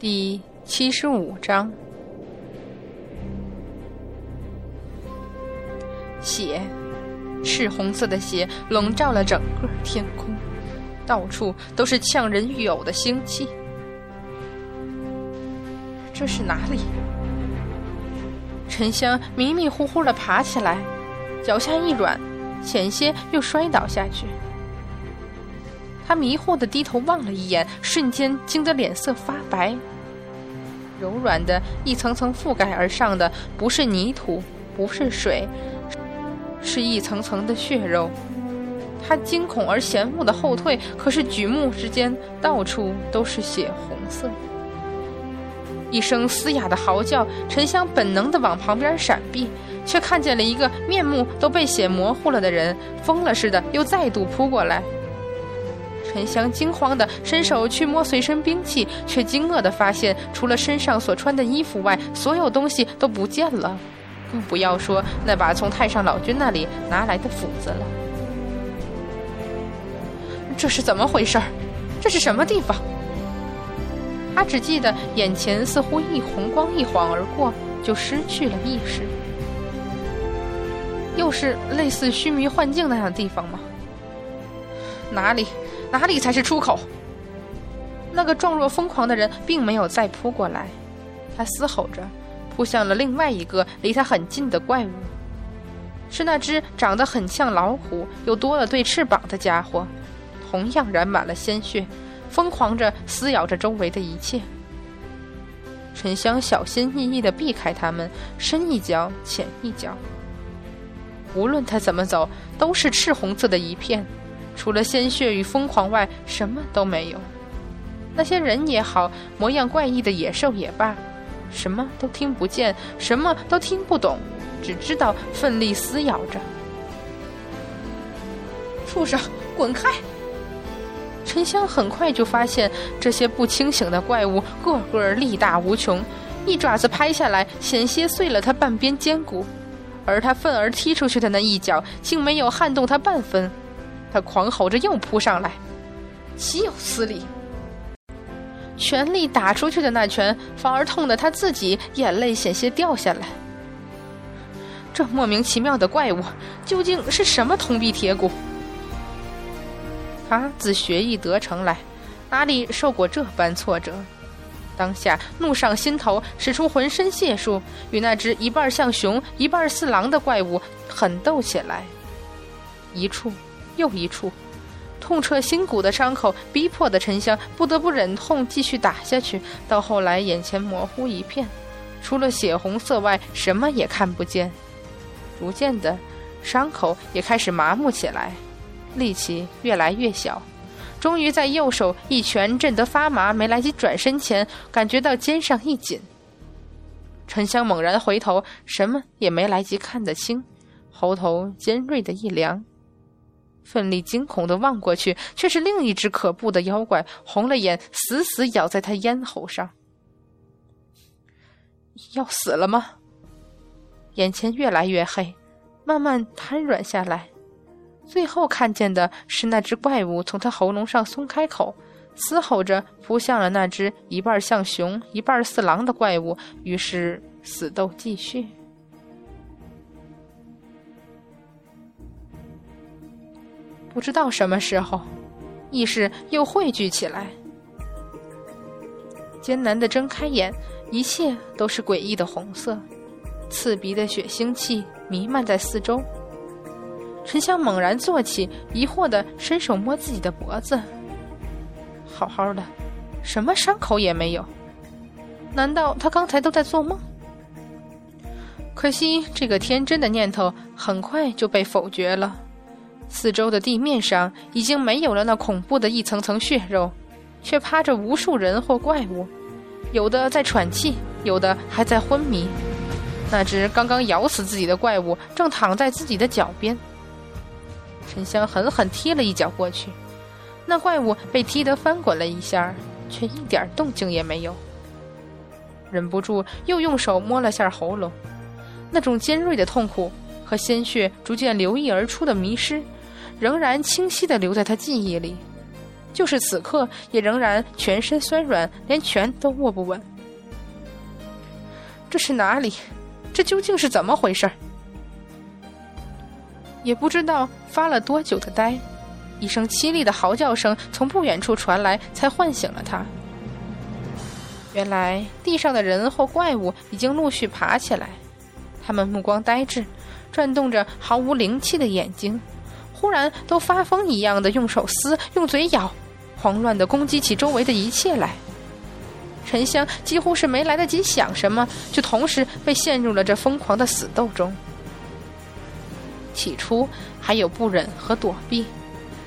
第七十五章，血，赤红色的血笼罩了整个天空，到处都是呛人欲呕的腥气。这是哪里？沉香迷迷糊糊的爬起来，脚下一软，险些又摔倒下去。他迷惑的低头望了一眼，瞬间惊得脸色发白。柔软的一层层覆盖而上的，不是泥土，不是水，是一层层的血肉。他惊恐而嫌恶的后退，可是举目之间，到处都是血红色。一声嘶哑的嚎叫，沉香本能的往旁边闪避，却看见了一个面目都被血模糊了的人，疯了似的又再度扑过来。沉香惊慌地伸手去摸随身兵器，却惊愕地发现，除了身上所穿的衣服外，所有东西都不见了，更不要说那把从太上老君那里拿来的斧子了。这是怎么回事？这是什么地方？他只记得眼前似乎一红光一晃而过，就失去了意识。又是类似虚迷幻境那样的地方吗？哪里？哪里才是出口？那个状若疯狂的人并没有再扑过来，他嘶吼着扑向了另外一个离他很近的怪物，是那只长得很像老虎又多了对翅膀的家伙，同样染满了鲜血，疯狂着撕咬着周围的一切。沉香小心翼翼地避开他们，深一脚浅一脚，无论他怎么走，都是赤红色的一片。除了鲜血与疯狂外，什么都没有。那些人也好，模样怪异的野兽也罢，什么都听不见，什么都听不懂，只知道奋力撕咬着。畜生，滚开！沉香很快就发现，这些不清醒的怪物个个力大无穷，一爪子拍下来，险些碎了他半边肩骨，而他愤而踢出去的那一脚，竟没有撼动他半分。他狂吼着又扑上来，岂有此理！全力打出去的那拳，反而痛得他自己眼泪险些掉下来。这莫名其妙的怪物，究竟是什么铜壁铁骨？他自学艺得成来，哪里受过这般挫折？当下怒上心头，使出浑身解数，与那只一半像熊、一半似狼的怪物狠斗起来。一处。又一处，痛彻心骨的伤口，逼迫的沉香不得不忍痛继续打下去。到后来，眼前模糊一片，除了血红色外，什么也看不见。逐渐的，伤口也开始麻木起来，力气越来越小。终于在右手一拳震得发麻，没来及转身前，感觉到肩上一紧。沉香猛然回头，什么也没来及看得清，喉头尖锐的一凉。奋力惊恐的望过去，却是另一只可怖的妖怪，红了眼，死死咬在他咽喉上。要死了吗？眼前越来越黑，慢慢瘫软下来，最后看见的是那只怪物从他喉咙上松开口，嘶吼着扑向了那只一半像熊、一半似狼的怪物。于是死斗继续。不知道什么时候，意识又汇聚起来，艰难的睁开眼，一切都是诡异的红色，刺鼻的血腥气弥漫在四周。沉香猛然坐起，疑惑的伸手摸自己的脖子，好好的，什么伤口也没有，难道他刚才都在做梦？可惜这个天真的念头很快就被否决了。四周的地面上已经没有了那恐怖的一层层血肉，却趴着无数人或怪物，有的在喘气，有的还在昏迷。那只刚刚咬死自己的怪物正躺在自己的脚边。沉香狠狠踢了一脚过去，那怪物被踢得翻滚了一下，却一点动静也没有。忍不住又用手摸了下喉咙，那种尖锐的痛苦和鲜血逐渐流溢而出的迷失。仍然清晰地留在他记忆里，就是此刻也仍然全身酸软，连拳都握不稳。这是哪里？这究竟是怎么回事？也不知道发了多久的呆，一声凄厉的嚎叫声从不远处传来，才唤醒了他。原来地上的人或怪物已经陆续爬起来，他们目光呆滞，转动着毫无灵气的眼睛，忽然都发疯一样的用手撕、用嘴咬，慌乱的攻击起周围的一切来。沉香几乎是没来得及想什么，就同时被陷入了这疯狂的死斗中。起初还有不忍和躲避，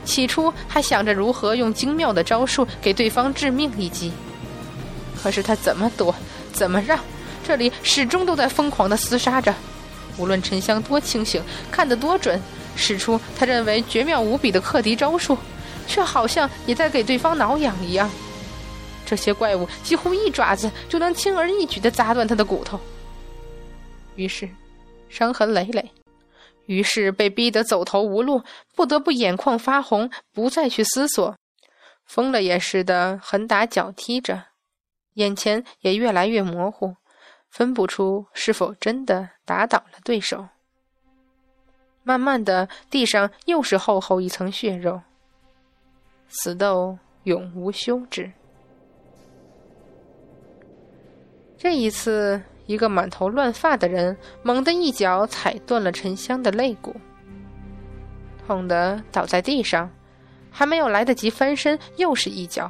起初还想着如何用精妙的招数给对方致命一击。可是他怎么躲，怎么让，这里始终都在疯狂的厮杀着。无论沉香多清醒，看得多准，使出他认为绝妙无比的克敌招数，却好像也在给对方挠痒一样。这些怪物几乎一爪子就能轻而易举地砸断他的骨头。于是，伤痕累累，于是被逼得走投无路，不得不眼眶发红，不再去思索，疯了也似的横打脚踢着。眼前也越来越模糊，分不出是否真的打倒了对手。慢慢的，地上又是厚厚一层血肉。死斗永无休止。这一次，一个满头乱发的人猛地一脚踩断了沉香的肋骨，痛得倒在地上，还没有来得及翻身，又是一脚。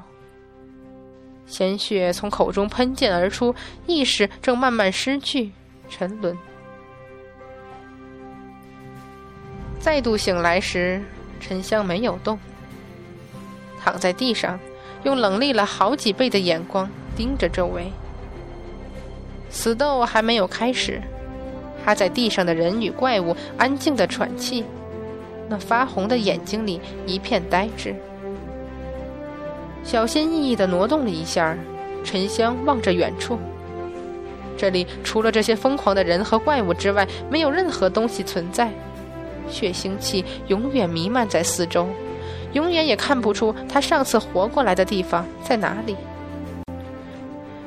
鲜血从口中喷溅而出，意识正慢慢失去，沉沦。再度醒来时，沉香没有动，躺在地上，用冷厉了好几倍的眼光盯着周围。死斗还没有开始，趴在地上的人与怪物安静的喘气，那发红的眼睛里一片呆滞。小心翼翼地挪动了一下，沉香望着远处。这里除了这些疯狂的人和怪物之外，没有任何东西存在。血腥气永远弥漫在四周，永远也看不出他上次活过来的地方在哪里。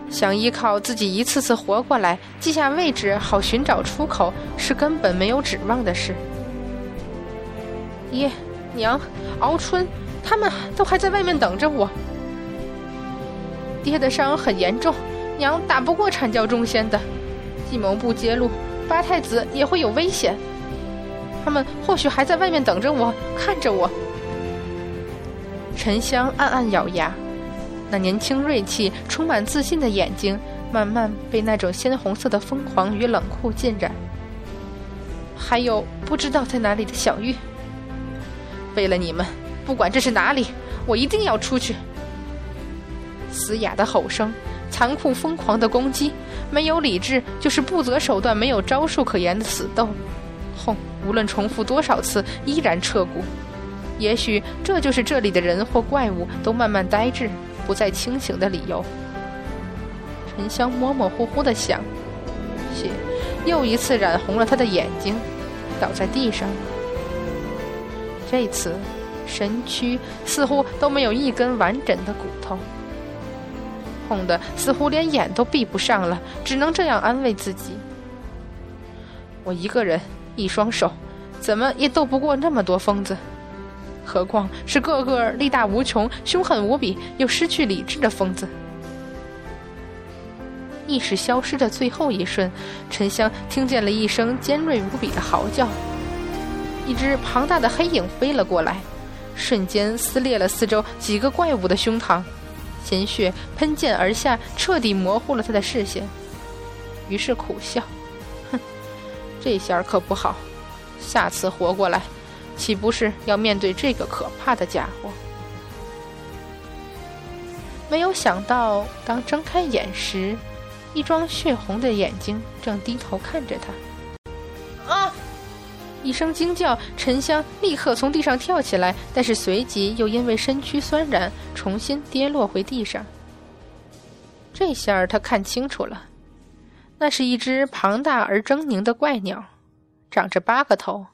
想依靠自己一次次活过来记下位置，好寻找出口，是根本没有指望的事。爹，娘，敖春，他们都还在外面等着我。爹的伤很严重，娘打不过阐教众仙的，计谋不揭露，八太子也会有危险。他们或许还在外面等着我，看着我。沉香暗暗咬牙，那年轻锐气、充满自信的眼睛，慢慢被那种鲜红色的疯狂与冷酷浸染。还有不知道在哪里的小玉。为了你们，不管这是哪里，我一定要出去。嘶哑的吼声，残酷疯狂的攻击，没有理智就是不择手段、没有招数可言的死斗。痛，无论重复多少次，依然彻骨。也许这就是这里的人或怪物都慢慢呆滞、不再清醒的理由。沉香模模糊糊的想，血又一次染红了他的眼睛，倒在地上。这次，身躯似乎都没有一根完整的骨头。痛的似乎连眼都闭不上了，只能这样安慰自己：我一个人，一双手，怎么也斗不过那么多疯子，何况是个个力大无穷、凶狠无比又失去理智的疯子。意识消失的最后一瞬，沉香听见了一声尖锐无比的嚎叫，一只庞大的黑影飞了过来，瞬间撕裂了四周几个怪物的胸膛。鲜血喷溅而下，彻底模糊了他的视线。于是苦笑：“哼，这下可不好，下次活过来，岂不是要面对这个可怕的家伙？”没有想到，当睁开眼时，一双血红的眼睛正低头看着他。啊！一声惊叫，沉香立刻从地上跳起来，但是随即又因为身躯酸软，重新跌落回地上。这下他看清楚了，那是一只庞大而狰狞的怪鸟，长着八个头，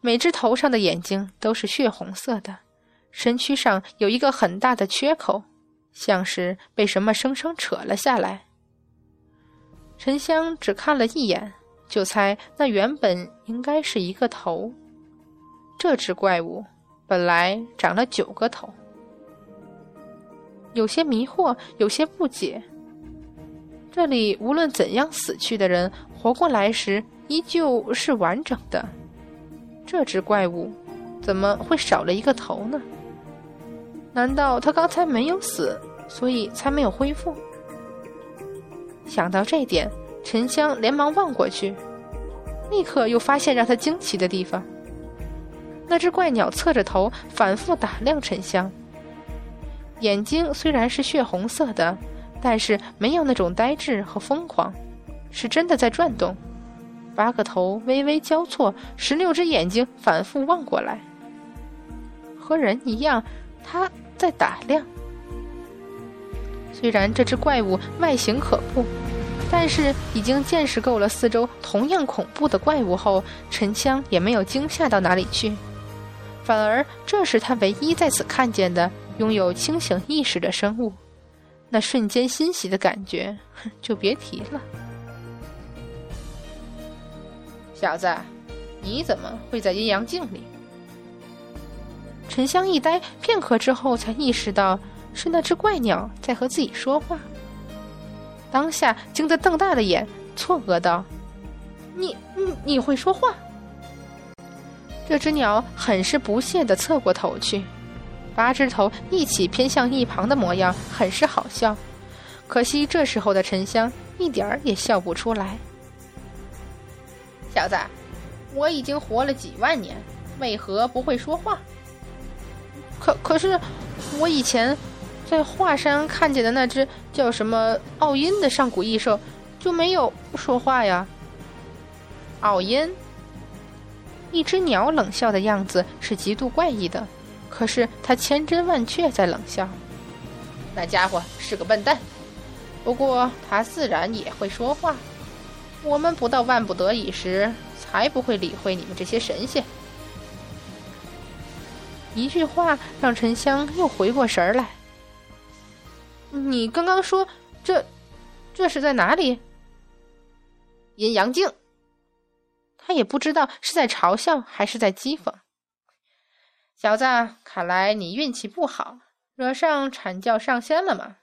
每只头上的眼睛都是血红色的，身躯上有一个很大的缺口，像是被什么生生扯了下来。沉香只看了一眼，就猜那原本应该是一个头。这只怪物本来长了九个头，有些迷惑，有些不解。这里无论怎样死去的人，活过来时依旧是完整的。这只怪物怎么会少了一个头呢？难道他刚才没有死，所以才没有恢复？想到这点，沉香连忙望过去，立刻又发现让他惊奇的地方。那只怪鸟侧着头，反复打量沉香。眼睛虽然是血红色的，但是没有那种呆滞和疯狂，是真的在转动。八个头微微交错，十六只眼睛反复望过来，和人一样，他在打量。虽然这只怪物外形可怖，但是已经见识够了四周同样恐怖的怪物后，沉香也没有惊吓到哪里去。反而，这是他唯一在此看见的拥有清醒意识的生物，那瞬间欣喜的感觉就别提了。小子，你怎么会在阴阳镜里？沉香一呆，片刻之后才意识到是那只怪鸟在和自己说话。当下惊得瞪大了眼，错愕道：“你你你会说话？”这只鸟很是不屑地侧过头去，八只头一起偏向一旁的模样很是好笑。可惜这时候的沉香一点儿也笑不出来。小子，我已经活了几万年，为何不会说话？可可是，我以前在华山看见的那只叫什么奥音的上古异兽，就没有说话呀。奥音。一只鸟冷笑的样子是极度怪异的，可是它千真万确在冷笑。那家伙是个笨蛋，不过他自然也会说话。我们不到万不得已时，才不会理会你们这些神仙。一句话让沉香又回过神儿来。你刚刚说这，这是在哪里？阴阳镜。他也不知道是在嘲笑还是在讥讽。小子，看来你运气不好，惹上阐教上仙了吗？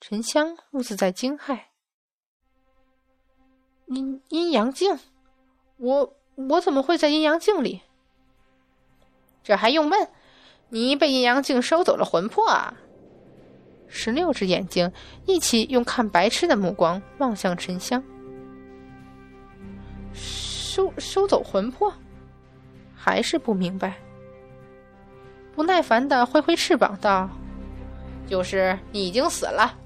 沉香兀自在惊骇。阴阴阳镜，我我怎么会在阴阳镜里？这还用问？你被阴阳镜收走了魂魄啊！十六只眼睛一起用看白痴的目光望向沉香。收收走魂魄，还是不明白。不耐烦的挥挥翅膀道：“就是你已经死了。”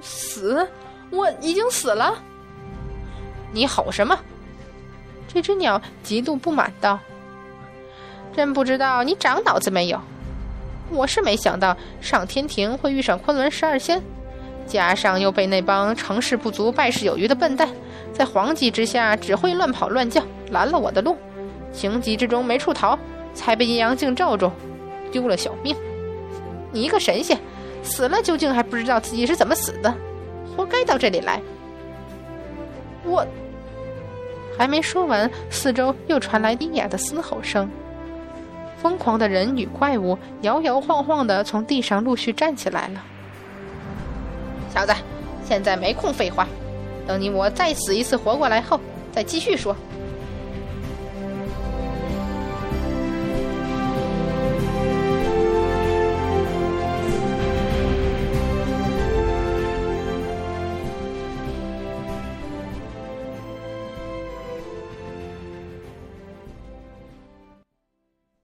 死？我已经死了？你吼什么？这只鸟极度不满道：“真不知道你长脑子没有？我是没想到上天庭会遇上昆仑十二仙，加上又被那帮成事不足败事有余的笨蛋。”在黄急之下，只会乱跑乱叫，拦了我的路；情急之中没处逃，才被阴阳镜罩住，丢了小命。你一个神仙，死了究竟还不知道自己是怎么死的，活该到这里来。我还没说完，四周又传来低哑的嘶吼声。疯狂的人与怪物摇摇晃晃的从地上陆续站起来了。小子，现在没空废话。等你我再死一次活过来后，再继续说。